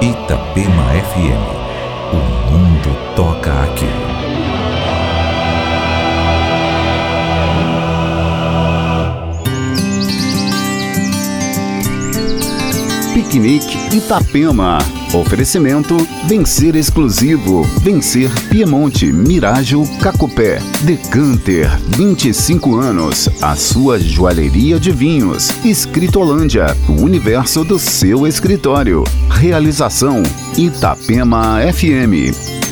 Itapema FM. O mundo toca aqui. Piquenique Itapema. Oferecimento Vencer Exclusivo. Vencer Piemonte, Mirágio, Cacupé. Decanter, 25 anos. A sua joalheria de vinhos. Escritolândia, o universo do seu escritório. Realização Itapema FM.